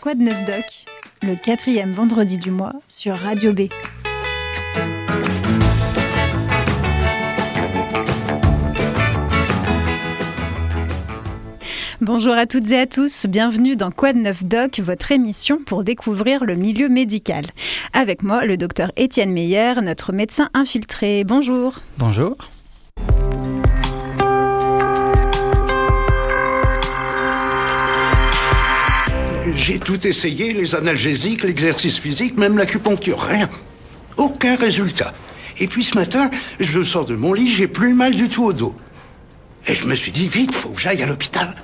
Quoi doc? Le quatrième vendredi du mois sur Radio B. Bonjour à toutes et à tous, bienvenue dans de neuf doc, votre émission pour découvrir le milieu médical. Avec moi, le docteur Étienne Meyer, notre médecin infiltré. Bonjour. Bonjour. J'ai tout essayé, les analgésiques, l'exercice physique, même l'acupuncture, rien. Aucun résultat. Et puis ce matin, je sors de mon lit, j'ai plus mal du tout au dos. Et je me suis dit, vite, faut que j'aille à l'hôpital.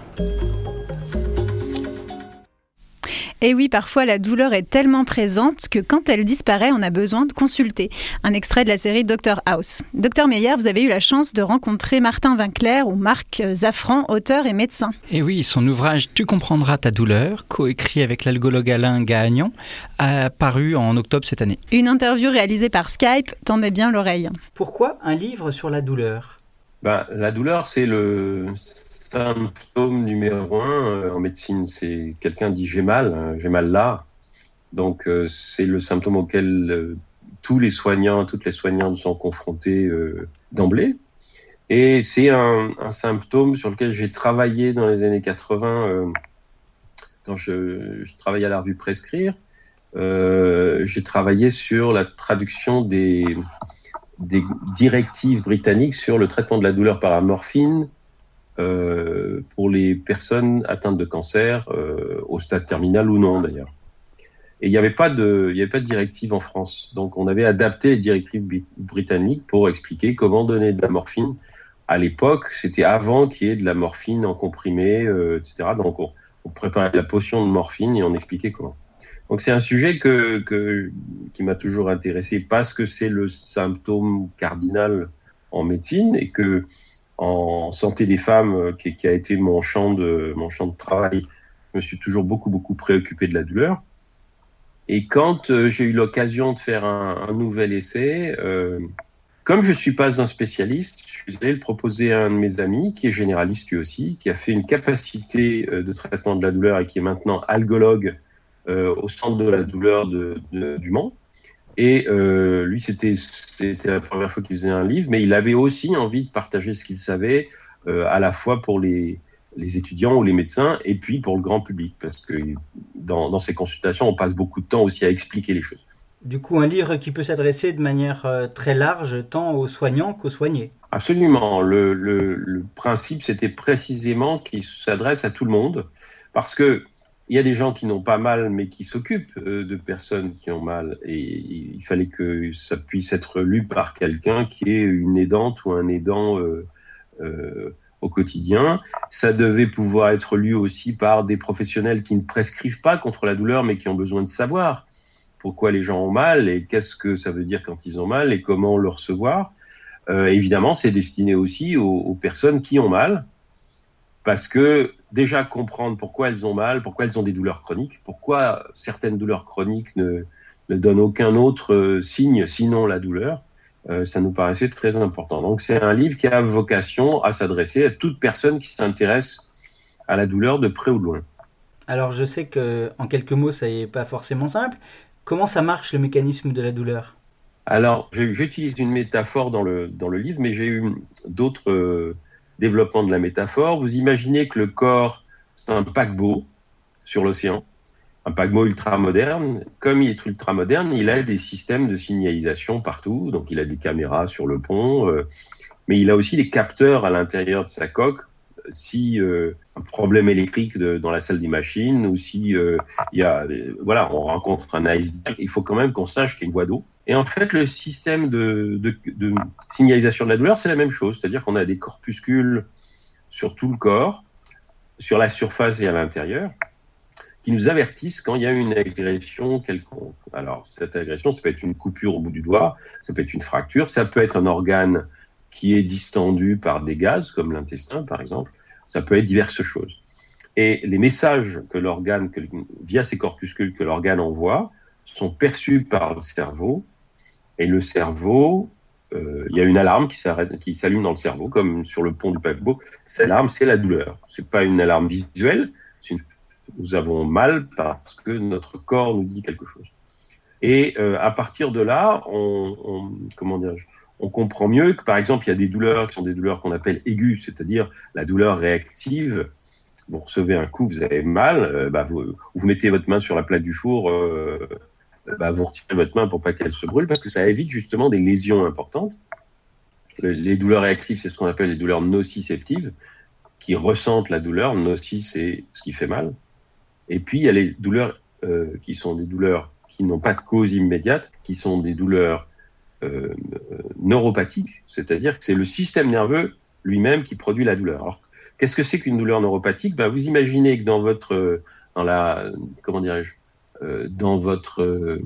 Et oui, parfois la douleur est tellement présente que quand elle disparaît, on a besoin de consulter. Un extrait de la série Dr House. Docteur Meyer, vous avez eu la chance de rencontrer Martin Vinclair ou Marc Zaffran, auteur et médecin. Et oui, son ouvrage Tu comprendras ta douleur, coécrit avec l'algologue Alain Gagnon, a paru en octobre cette année. Une interview réalisée par Skype, tendez bien l'oreille. Pourquoi un livre sur la douleur? Ben, La douleur, c'est le symptôme numéro un euh, en médecine, c'est quelqu'un dit j'ai mal, hein, j'ai mal là. Donc euh, c'est le symptôme auquel euh, tous les soignants, toutes les soignantes sont confrontés d'emblée. Et c'est un, symptôme sur lequel j'ai travaillé dans les années 80 quand je, travaillais à la revue Prescrire. j'ai travaillé sur la traduction des, des directives britanniques sur le traitement de la douleur par la morphine euh, pour les personnes atteintes de cancer, euh, au stade terminal ou non d'ailleurs. Et il n'y avait pas de, avait pas de directive en France. Donc on avait adapté les directives britanniques pour expliquer comment donner de la morphine. À l'époque, c'était avant qu'il y ait de la morphine en comprimé, euh, etc. Donc on, on, préparait la potion de morphine et on expliquait comment. Donc c'est un sujet que, que qui m'a toujours intéressé parce que c'est le symptôme cardinal en médecine et que en santé des femmes, euh, qui, a été mon champ de mon champ de travail, je me suis toujours beaucoup beaucoup préoccupé de la douleur. Et quand euh, j'ai eu l'occasion de faire un, nouvel essai, euh, comme je suis pas un spécialiste, je suis allé le proposer à un de mes amis, qui est généraliste lui aussi, qui a fait une capacité de traitement de la douleur et qui est maintenant algologue au centre de la douleur du Mans. Et euh, lui, c'était la première fois qu'il faisait un livre, mais il avait aussi envie de partager ce qu'il savait, euh, à la fois pour les, les, étudiants ou les médecins, et puis pour le grand public, parce que dans, dans ces consultations, on passe beaucoup de temps aussi à expliquer les choses. Du coup, un livre qui peut s'adresser de manière euh, très large, tant aux soignants qu'aux soignés. Absolument. Le, le, le principe, c'était précisément qu'il s'adresse à tout le monde, parce que il y a des gens qui n'ont pas mal, mais qui s'occupent euh, de personnes qui ont mal. Et il fallait que ça puisse être lu par quelqu'un qui est une aidante ou un aidant euh, euh, au quotidien. Ça devait pouvoir être lu aussi par des professionnels qui ne prescrivent pas contre la douleur, mais qui ont besoin de savoir pourquoi les gens ont mal et qu'est-ce que ça veut dire quand ils ont mal et comment le recevoir. Évidemment, c'est destiné aussi aux, aux personnes qui ont mal, parce que déjà comprendre pourquoi elles ont mal, pourquoi elles ont des douleurs chroniques, pourquoi certaines douleurs chroniques ne, ne donnent aucun autre euh, signe sinon la douleur, euh, ça nous paraissait très important. Donc c'est un livre qui a vocation à s'adresser à toute personne qui s'intéresse à la douleur de près ou de loin. Alors je sais que en quelques mots ça n'est pas forcément simple. Comment ça marche le mécanisme de la douleur? Alors j'utilise une métaphore dans le, dans le livre, mais j'ai eu d'autres euh, développement de la métaphore, vous imaginez que le corps, c'est un paquebot sur l'océan, un paquebot ultra moderne. Comme il est ultra moderne, il a des systèmes de signalisation partout, donc il a des caméras sur le pont, euh, mais il a aussi des capteurs à l'intérieur de sa coque. Si euh, un problème électrique dans la salle des machines ou si euh, y a, voilà, on rencontre un iceberg, il faut quand même qu'on sache qu'il y a une voie d'eau. Et en fait, le système de, signalisation de la douleur, c'est la même chose. C'est-à-dire qu'on a des corpuscules sur tout le corps, sur la surface et à l'intérieur, qui nous avertissent quand il y a une agression quelconque. Alors, cette agression, ça peut être une coupure au bout du doigt, ça peut être une fracture, ça peut être un organe qui est distendu par des gaz, comme l'intestin, par exemple. Ça peut être diverses choses. Et les messages que l'organe, via ces corpuscules que l'organe envoie, sont perçus par le cerveau et le cerveau, euh, il y a une alarme qui s'allume dans le cerveau, comme sur le pont du paquebot. Cette alarme, c'est la douleur. C'est pas une alarme visuelle, nous avons mal parce que notre corps nous dit quelque chose. Et euh, à partir de là, on, on comment on comprend mieux que par exemple, il y a des douleurs qui sont des douleurs qu'on appelle aiguës, c'est-à-dire la douleur réactive. Vous recevez un coup, vous avez mal, euh, bah, vous, vous, mettez votre main sur la plaque du four, bah, vous retirez votre main pour pas qu'elle se brûle, parce que ça évite justement des lésions importantes. Les douleurs réactives, c'est ce qu'on appelle les douleurs nociceptives, qui ressentent la douleur. Noci, c'est ce qui fait mal. Et puis, il y a les douleurs euh, qui sont des douleurs qui n'ont pas de cause immédiate, qui sont des douleurs euh, neuropathiques, c'est-à-dire que c'est le système nerveux lui-même qui produit la douleur. Alors, qu'est-ce que c'est qu'une douleur neuropathique? Ben, Vous imaginez que dans votre, dans la, comment dirais-je, euh, dans votre, euh,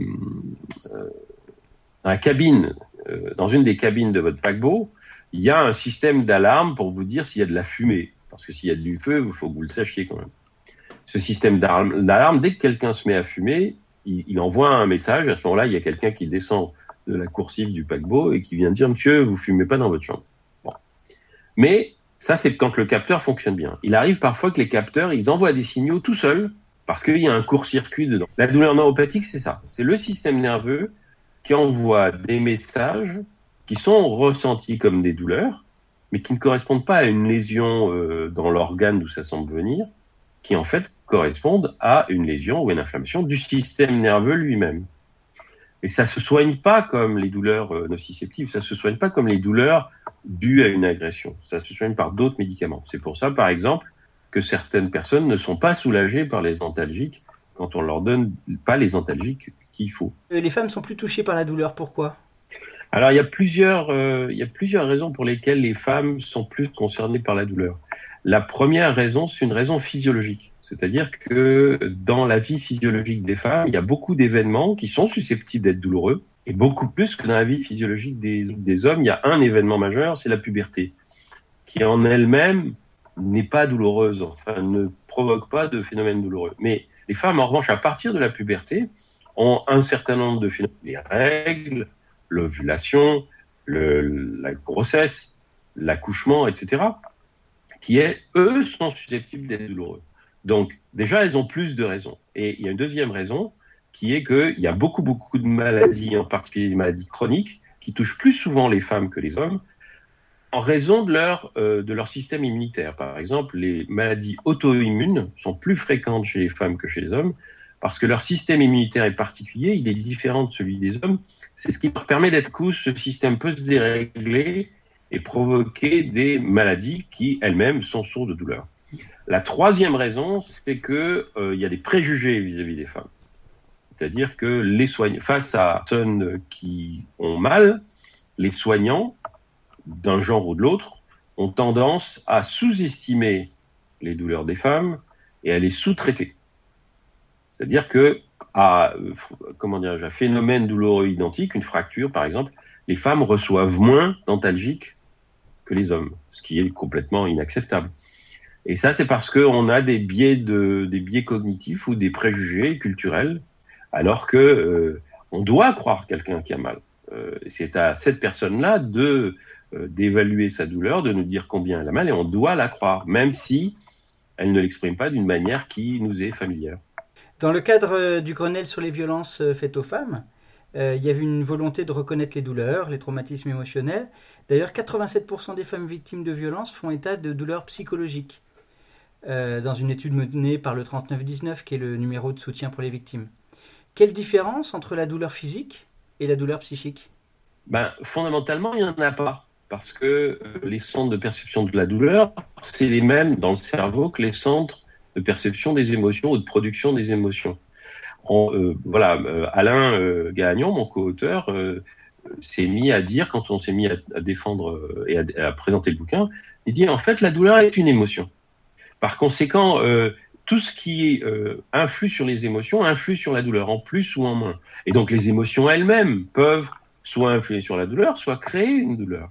euh, dans la cabine, euh, dans une des cabines de votre paquebot, il y a un système d'alarme pour vous dire s'il y a de la fumée. Parce que s'il y a du feu, il faut que vous le sachiez quand même. Ce système d'alarme, dès que quelqu'un se met à fumer, il, il, envoie un message. À ce moment-là, il y a quelqu'un qui descend de la coursive du paquebot et qui vient dire Monsieur, vous fumez pas dans votre chambre. Bon. Mais ça, c'est quand le capteur fonctionne bien. Il arrive parfois que les capteurs, ils envoient des signaux tout seuls parce qu'il y a un court-circuit dedans. La douleur neuropathique, c'est ça. C'est le système nerveux qui envoie des messages qui sont ressentis comme des douleurs, mais qui ne correspondent pas à une lésion euh, dans l'organe d'où ça semble venir, qui en fait correspondent à une lésion ou une inflammation du système nerveux lui-même. Et ça se soigne pas comme les douleurs euh, nociceptives, ça se soigne pas comme les douleurs dues à une agression. Ça se soigne par d'autres médicaments. C'est pour ça, par exemple, que certaines personnes ne sont pas soulagées par les antalgiques quand on leur donne pas les antalgiques qu'il faut. Euh, les femmes sont plus touchées par la douleur, pourquoi? Alors il y a plusieurs, euh, il y a plusieurs raisons pour lesquelles les femmes sont plus concernées par la douleur. La première raison, c'est une raison physiologique. C'est-à-dire que dans la vie physiologique des femmes, il y a beaucoup d'événements qui sont susceptibles d'être douloureux, et beaucoup plus que dans la vie physiologique des, des hommes. Il y a un événement majeur, c'est la puberté, qui en elle-même n'est pas douloureuse, enfin ne provoque pas de phénomène douloureux. Mais les femmes, en revanche, à partir de la puberté, ont un certain nombre de phénomènes, les règles, l'ovulation, la grossesse, l'accouchement, etc., qui, est, eux, sont susceptibles d'être douloureux. Donc, déjà, elles ont plus de raisons. Et il y a une deuxième raison, qui est qu'il y a beaucoup, beaucoup de maladies, en particulier des maladies chroniques, qui touchent plus souvent les femmes que les hommes, en raison de leur, euh, de leur système immunitaire. Par exemple, les maladies auto-immunes sont plus fréquentes chez les femmes que chez les hommes, parce que leur système immunitaire est particulier, il est différent de celui des hommes. C'est ce qui leur permet d'être couche, ce système peut se dérégler et provoquer des maladies qui elles-mêmes sont sources de douleur. La troisième raison, c'est que euh, il y a des préjugés vis-à-vis des femmes. C'est-à-dire que les soignants, face à personnes qui ont mal, les soignants, d'un genre ou de l'autre, ont tendance à sous-estimer les douleurs des femmes et à les sous-traiter. C'est-à-dire que à comment dire, un phénomène douloureux identique, une fracture par exemple, les femmes reçoivent moins d'antalgiques que les hommes, ce qui est complètement inacceptable. Et ça, c'est parce qu'on a des biais, cognitifs ou des préjugés culturels, alors que euh, doit croire quelqu'un qui a mal. Euh, c'est à cette personne-là de d'évaluer sa douleur, de nous dire combien elle a mal, et on doit la croire, même si elle ne l'exprime pas d'une manière qui nous est familière. Dans le cadre euh, du Grenelle sur les violences faites aux femmes, il y avait une volonté de reconnaître les douleurs, les traumatismes émotionnels. D'ailleurs, 87% des femmes victimes de violences font état de douleurs psychologiques. Euh, dans une étude menée par le 3919, qui est le numéro de soutien pour les victimes. Quelle différence entre la douleur physique et la douleur psychique? Ben, Fondamentalement, il n'y en a pas. Parce que euh, les centres de perception de la douleur, c'est les mêmes dans le cerveau que les centres de perception des émotions ou de production des émotions. On, euh, voilà, euh, Alain euh, Gagnon, mon co-auteur, s'est mis à dire, quand on s'est mis à, défendre et à, à, présenter le bouquin, il dit en fait la douleur est une émotion. Par conséquent, tout ce qui influe sur les émotions influe sur la douleur, en plus ou en moins. Et donc les émotions elles-mêmes peuvent soit influer sur la douleur, soit créer une douleur.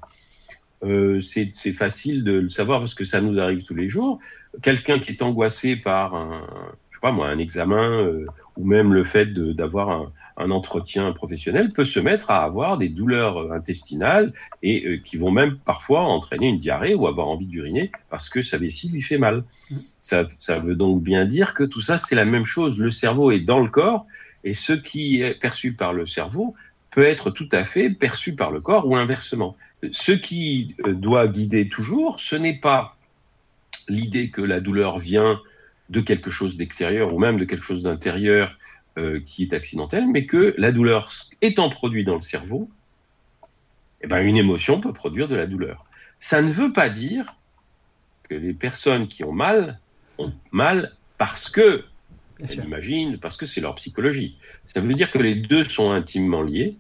Euh, c'est facile de le savoir parce que ça nous arrive tous les jours. Quelqu'un qui est angoissé par un, je sais pas moi, un examen euh, ou même le fait d'avoir un, un, entretien professionnel peut se mettre à avoir des douleurs intestinales et euh, qui vont même parfois entraîner une diarrhée ou avoir envie d'uriner parce que sa vessie lui fait mal. Ça, ça veut donc bien dire que tout ça, c'est la même chose. Le cerveau est dans le corps et ce qui est perçu par le cerveau peut être tout à fait perçu par le corps ou inversement. Ce qui euh, doit guider toujours, ce n'est pas l'idée que la douleur vient de quelque chose d'extérieur ou même de quelque chose d'intérieur euh, qui est accidentel, mais que la douleur étant produite dans le cerveau, eh ben, une émotion peut produire de la douleur. Ça ne veut pas dire que les personnes qui ont mal ont mal parce que elles imaginent, parce que c'est leur psychologie. Ça veut dire que les deux sont intimement liés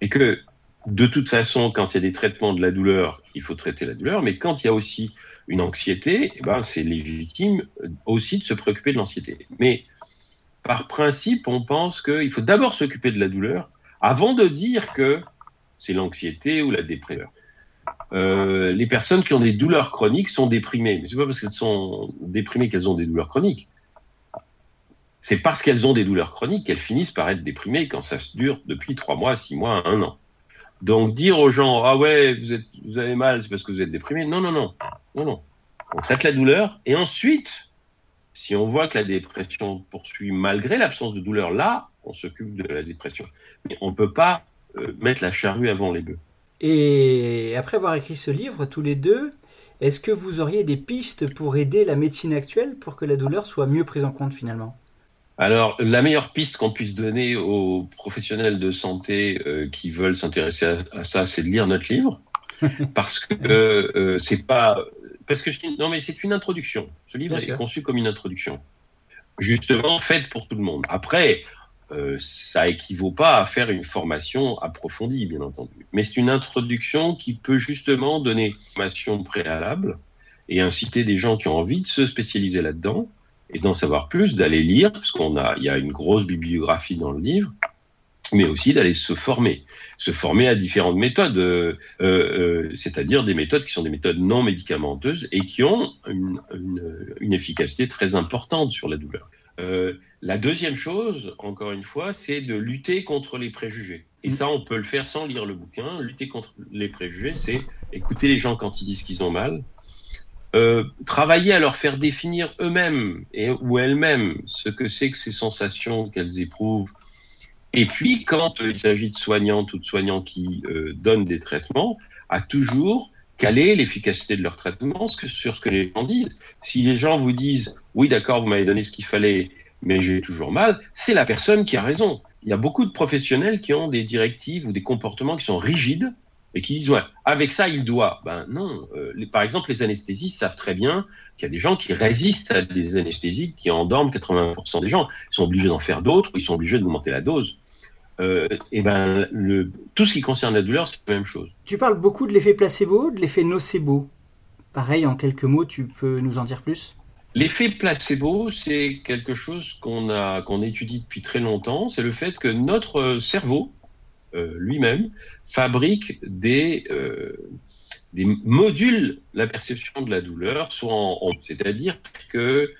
et que de toute façon, quand il y a des traitements de la douleur, il faut traiter la douleur, mais quand il y a aussi une anxiété, eh ben, c'est légitime aussi de se préoccuper de l'anxiété. Mais par principe, on pense qu'il faut d'abord s'occuper de la douleur avant de dire que c'est l'anxiété ou la dépression. Euh, les personnes qui ont des douleurs chroniques sont déprimées. Mais c'est pas parce qu'elles sont déprimées qu'elles ont des douleurs chroniques. C'est parce qu'elles ont des douleurs chroniques qu'elles finissent par être déprimées quand ça dure depuis trois mois, six mois, un an. Donc dire aux gens ah ouais vous êtes avez mal c'est parce que vous êtes déprimé. Non non non. Non non. On traite la douleur et ensuite si on voit que la dépression poursuit malgré l'absence de douleur là on s'occupe de la dépression. Mais on peut pas euh, mettre la charrue avant les bœufs. Et après avoir écrit ce livre tous les deux est-ce que vous auriez des pistes pour aider la médecine actuelle pour que la douleur soit mieux prise en compte finalement? Alors, la meilleure piste qu'on puisse donner aux professionnels de santé euh, qui veulent s'intéresser à, ça, c'est de lire notre livre, parce que euh, c'est pas, parce que non mais c'est une introduction. Ce livre est conçu comme une introduction, justement faite pour tout le monde. Après, euh, ça équivaut pas à faire une formation approfondie, bien entendu, mais c'est une introduction qui peut justement donner une formation préalable et inciter des gens qui ont envie de se spécialiser là-dedans et d'en savoir plus, d'aller lire, parce qu'on a, il y a une grosse bibliographie dans le livre, mais aussi d'aller se former, se former à différentes méthodes, euh, euh, c'est-à-dire des méthodes qui sont des méthodes non médicamenteuses et qui ont une, efficacité très importante sur la douleur. Euh, la deuxième chose, encore une fois, c'est de lutter contre les préjugés. Et ça, on peut le faire sans lire le bouquin. Lutter contre les préjugés, c'est écouter les gens quand ils disent qu'ils ont mal, euh, travailler à leur faire définir eux-mêmes et ou elles-mêmes ce que c'est que ces sensations qu'elles éprouvent. Et puis, quand il s'agit de soignantes ou de soignants qui euh, donnent des traitements, à toujours caler l'efficacité de leur traitement sur ce que les gens disent. Si les gens vous disent oui, d'accord, vous m'avez donné ce qu'il fallait, mais j'ai toujours mal, c'est la personne qui a raison. Il y a beaucoup de professionnels qui ont des directives ou des comportements qui sont rigides et qui disent ouais, avec ça il doit. Ben non. Euh, les, par exemple, les anesthésistes savent très bien qu'il y a des gens qui résistent à des anesthésies qui endorment 80% des gens. Ils sont obligés d'en faire d'autres, ils sont obligés d'augmenter la dose. Euh, et ben le, tout ce qui concerne la douleur, c'est la même chose. Tu parles beaucoup de l'effet placebo, de l'effet nocebo. Pareil, en quelques mots, tu peux nous en dire plus? L'effet placebo, c'est quelque chose qu'on a qu'on étudie depuis très longtemps. C'est le fait que notre cerveau, lui-même fabrique des, euh, des modules la perception de la douleur, soit en, c'est-à-dire que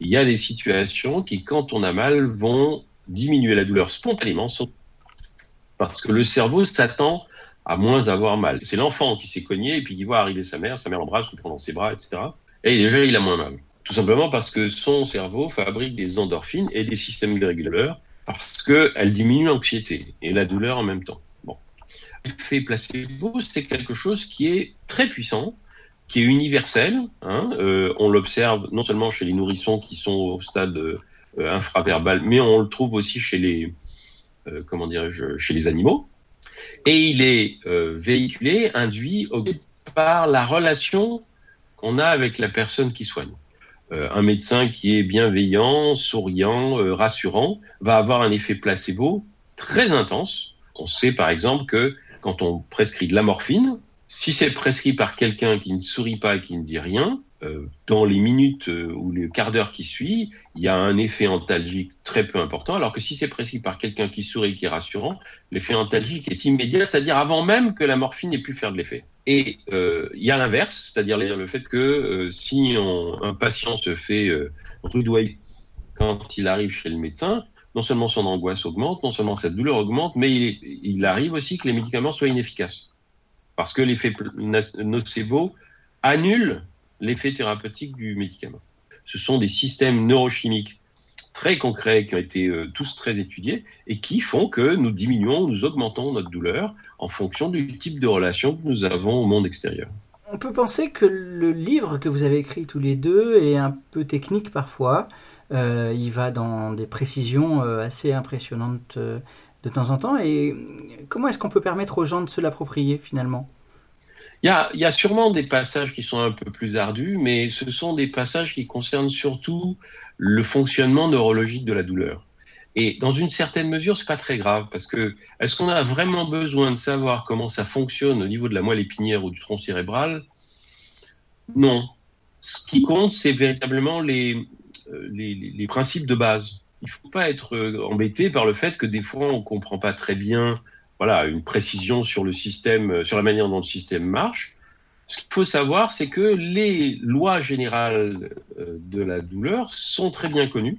il y a des situations qui, quand on a mal, vont diminuer la douleur spontanément, parce que le cerveau s'attend à moins avoir mal. C'est l'enfant qui s'est cogné et puis qui voit arriver sa mère, sa mère l'embrasse, le prend dans ses bras, etc. Et déjà, il a moins mal. Tout simplement parce que son cerveau fabrique des endorphines et des systèmes régulateurs parce qu'elle diminue l'anxiété et la douleur en même temps. Bon. L'effet placebo, c'est quelque chose qui est très puissant, qui est universel. Hein, euh, on l'observe non seulement chez les nourrissons qui sont au stade euh, infraverbal, mais on le trouve aussi chez les, euh, comment dirais-je, chez les animaux. Et il est véhiculé, induit par la relation qu'on a avec la personne qui soigne. Euh, un médecin qui est bienveillant, souriant, euh, rassurant, va avoir un effet placebo très intense. On sait par exemple que quand on prescrit de la morphine, si c'est prescrit par quelqu'un qui ne sourit pas et qui ne dit rien, dans les minutes ou les quarts d'heure qui suivent, il y a un effet antalgique très peu important, alors que si c'est prescrit par quelqu'un qui sourit et qui est rassurant, l'effet antalgique est immédiat, c'est-à-dire avant même que la morphine ait pu faire de l'effet. Et euh, il y a l'inverse, c'est-à-dire le fait que euh, si un patient se fait euh, rudoyer quand il arrive chez le médecin, non seulement son angoisse augmente, non seulement sa douleur augmente, mais il, arrive aussi que les médicaments soient inefficaces. Parce que l'effet nocebo annule l'effet thérapeutique du médicament. Ce sont des systèmes neurochimiques très concrets qui ont été tous très étudiés et qui font que nous diminuons, nous augmentons notre douleur en fonction du type de relation que nous avons au monde extérieur. On peut penser que le livre que vous avez écrit tous les deux est un peu technique parfois. Euh, il va dans des précisions euh, assez impressionnantes euh, de temps en temps. Et comment est-ce qu'on peut permettre aux gens de se l'approprier finalement? Il y, a, sûrement des passages qui sont un peu plus ardus, mais ce sont des passages qui concernent surtout le fonctionnement neurologique de la douleur. Et dans une certaine mesure, c'est pas très grave parce que est-ce qu'on a vraiment besoin de savoir comment ça fonctionne au niveau de la moelle épinière ou du tronc cérébral? Non. Ce qui compte, c'est véritablement les, euh, les, les, principes de base. Il ne faut pas être euh, embêté par le fait que des fois on ne comprend pas très bien voilà, une précision sur le système, euh, sur la manière dont le système marche. Ce qu'il faut savoir, c'est que les lois générales de la douleur sont très bien connues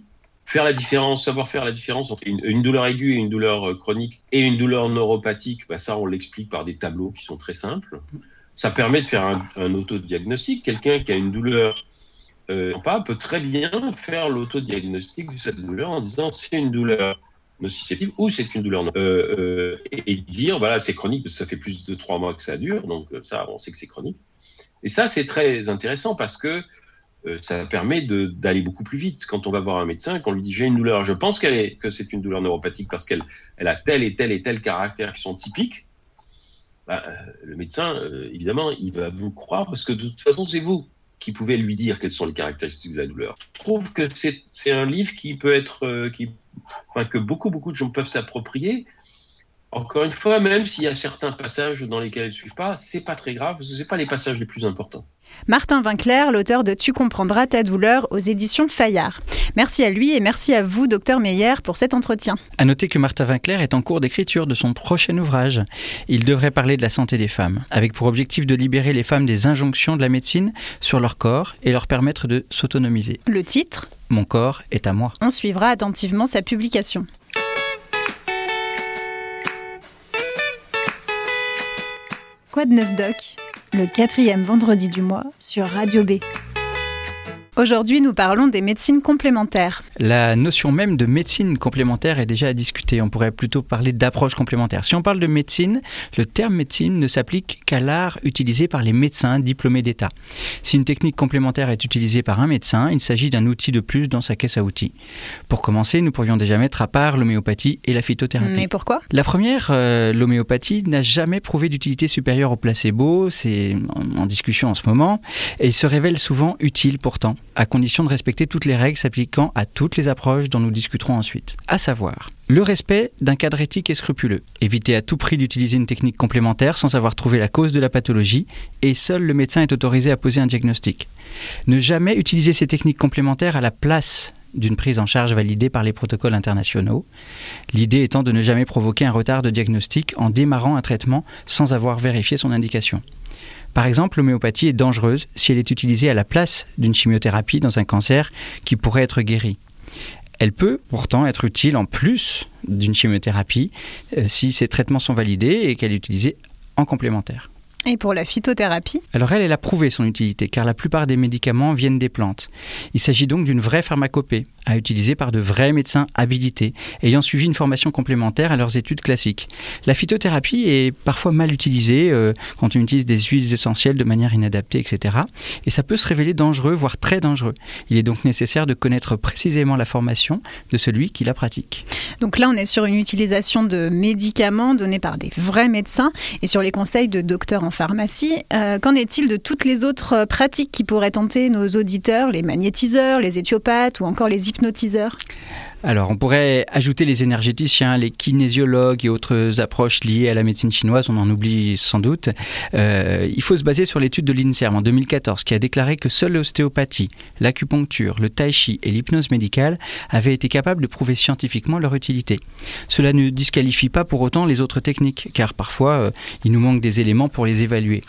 faire la différence, savoir faire la différence entre une, douleur aiguë et une douleur euh, chronique et une douleur neuropathique, bah ça on l'explique par des tableaux qui sont très simples. Ça permet de faire un, un autodiagnostic. Quelqu'un qui a une douleur euh, peut très bien faire l'autodiagnostic de cette douleur en disant c'est une douleur nociceptive ou c'est une douleur euh, euh, et, dire voilà c'est chronique ça fait plus de trois mois que ça dure donc ça on sait que c'est chronique. Et ça c'est très intéressant parce que euh, ça permet d'aller beaucoup plus vite. Quand on va voir un médecin, qu'on lui dit j'ai une douleur, je pense que c'est une douleur neuropathique parce qu'elle elle a tel et tel et tel caractère qui sont typiques, bah, euh, le médecin, euh, évidemment, il va vous croire parce que de toute façon, c'est vous qui pouvez lui dire quelles sont les caractéristiques de la douleur. Je trouve que c'est un livre qui peut être, qui, enfin, que beaucoup, beaucoup de gens peuvent s'approprier. Encore une fois, même s'il y a certains passages dans lesquels elles ne suivent pas, c'est pas très grave, ce pas les passages les plus importants. Martin Vinclair, l'auteur de Tu comprendras ta douleur aux éditions Fayard. Merci à lui et merci à vous, docteur Meyer, pour cet entretien. À noter que Martin Vinclair est en cours d'écriture de son prochain ouvrage. Il devrait parler de la santé des femmes, avec pour objectif de libérer les femmes des injonctions de la médecine sur leur corps et leur permettre de s'autonomiser. Le titre? Mon corps est à moi. On suivra attentivement sa publication. Quoi de neuf doc? Le quatrième vendredi du mois sur Radio B. Aujourd'hui, nous parlons des médecines complémentaires. La notion même de médecine complémentaire est déjà à discuter. On pourrait plutôt parler d'approche complémentaire. Si on parle de médecine, le terme médecine ne s'applique qu'à l'art utilisé par les médecins diplômés d'État. Si une technique complémentaire est utilisée par un médecin, il s'agit d'un outil de plus dans sa caisse à outils. Pour commencer, nous pourrions déjà mettre à part l'homéopathie et la phytothérapie. Mais pourquoi? La première, euh, l'homéopathie, n'a jamais prouvé d'utilité supérieure au placebo. C'est en, en discussion en ce moment. Et se révèle souvent utile pourtant à condition de respecter toutes les règles s'appliquant à toutes les approches dont nous discuterons ensuite. À savoir, le respect d'un cadre éthique et scrupuleux. Éviter à tout prix d'utiliser une technique complémentaire sans avoir trouvé la cause de la pathologie et seul le médecin est autorisé à poser un diagnostic. Ne jamais utiliser ces techniques complémentaires à la place d'une prise en charge validée par les protocoles internationaux. L'idée étant de ne jamais provoquer un retard de diagnostic en démarrant un traitement sans avoir vérifié son indication. Par exemple, l'homéopathie est dangereuse si elle est utilisée à la place d'une chimiothérapie dans un cancer qui pourrait être guéri. Elle peut pourtant être utile en plus d'une chimiothérapie euh, si ces traitements sont validés et qu'elle est utilisée en complémentaire. Et pour la phytothérapie? Alors elle, elle a prouvé son utilité, car la plupart des médicaments viennent des plantes. Il s'agit donc d'une vraie pharmacopée, à utiliser par de vrais médecins habilités, ayant suivi une formation complémentaire à leurs études classiques. La phytothérapie est parfois mal utilisée euh, quand on utilise des huiles essentielles de manière inadaptée, etc. Et ça peut se révéler dangereux, voire très dangereux. Il est donc nécessaire de connaître précisément la formation de celui qui la pratique. Donc là, on est sur une utilisation de médicaments donnés par des vrais médecins et sur les conseils de docteurs en pharmacie. Euh, qu'en est-il de toutes les autres pratiques qui pourraient tenter nos auditeurs, les magnétiseurs, les éthiopathes ou encore les hypnotiseurs? Alors, on pourrait ajouter les énergéticiens, les kinésiologues et autres approches liées à la médecine chinoise, on en oublie sans doute. Euh, il faut se baser sur l'étude de l'INSERM en 2014 qui a déclaré que seule l'ostéopathie, l'acupuncture, le tai chi et l'hypnose médicale avaient été capables de prouver scientifiquement leur utilité. Cela ne disqualifie pas pour autant les autres techniques, car parfois euh, il nous manque des éléments pour les évaluer.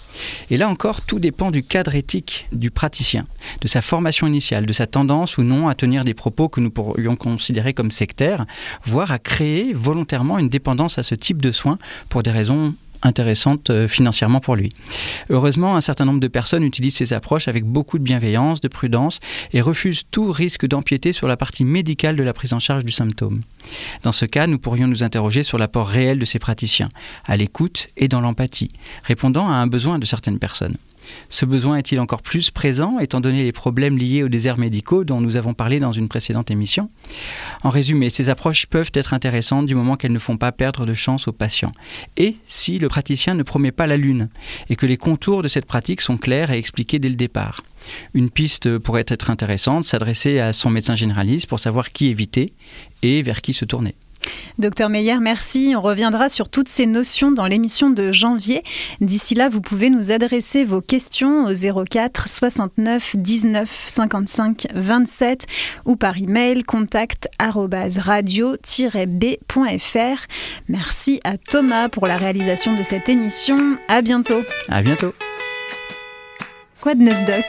Et là encore, tout dépend du cadre éthique du praticien, de sa formation initiale, de sa tendance ou non à tenir des propos que nous pourrions considérer comme sectaires, voire à créer volontairement une dépendance à ce type de soins pour des raisons intéressante euh, financièrement pour lui. Heureusement, un certain nombre de personnes utilisent ces approches avec beaucoup de bienveillance, de prudence et refusent tout risque d'empiéter sur la partie médicale de la prise en charge du symptôme. Dans ce cas, nous pourrions nous interroger sur l'apport réel de ces praticiens, à l'écoute et dans l'empathie, répondant à un besoin de certaines personnes. Ce besoin est-il encore plus présent étant donné les problèmes liés aux déserts médicaux dont nous avons parlé dans une précédente émission? En résumé, ces approches peuvent être intéressantes du moment qu'elles ne font pas perdre de chance aux patients. Et si le praticien ne promet pas la lune et que les contours de cette pratique sont clairs et expliqués dès le départ? Une piste pourrait être intéressante, s'adresser à son médecin généraliste pour savoir qui éviter et vers qui se tourner. Docteur Meyer, merci. On reviendra sur toutes ces notions dans l'émission de janvier. D'ici là, vous pouvez nous adresser vos questions au 04 69 19 55 27 ou par email contact radio-b.fr. Merci à Thomas pour la réalisation de cette émission. À bientôt. À bientôt. Quoi de neuf doc?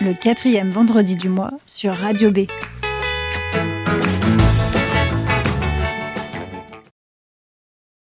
Le quatrième vendredi du mois sur Radio B.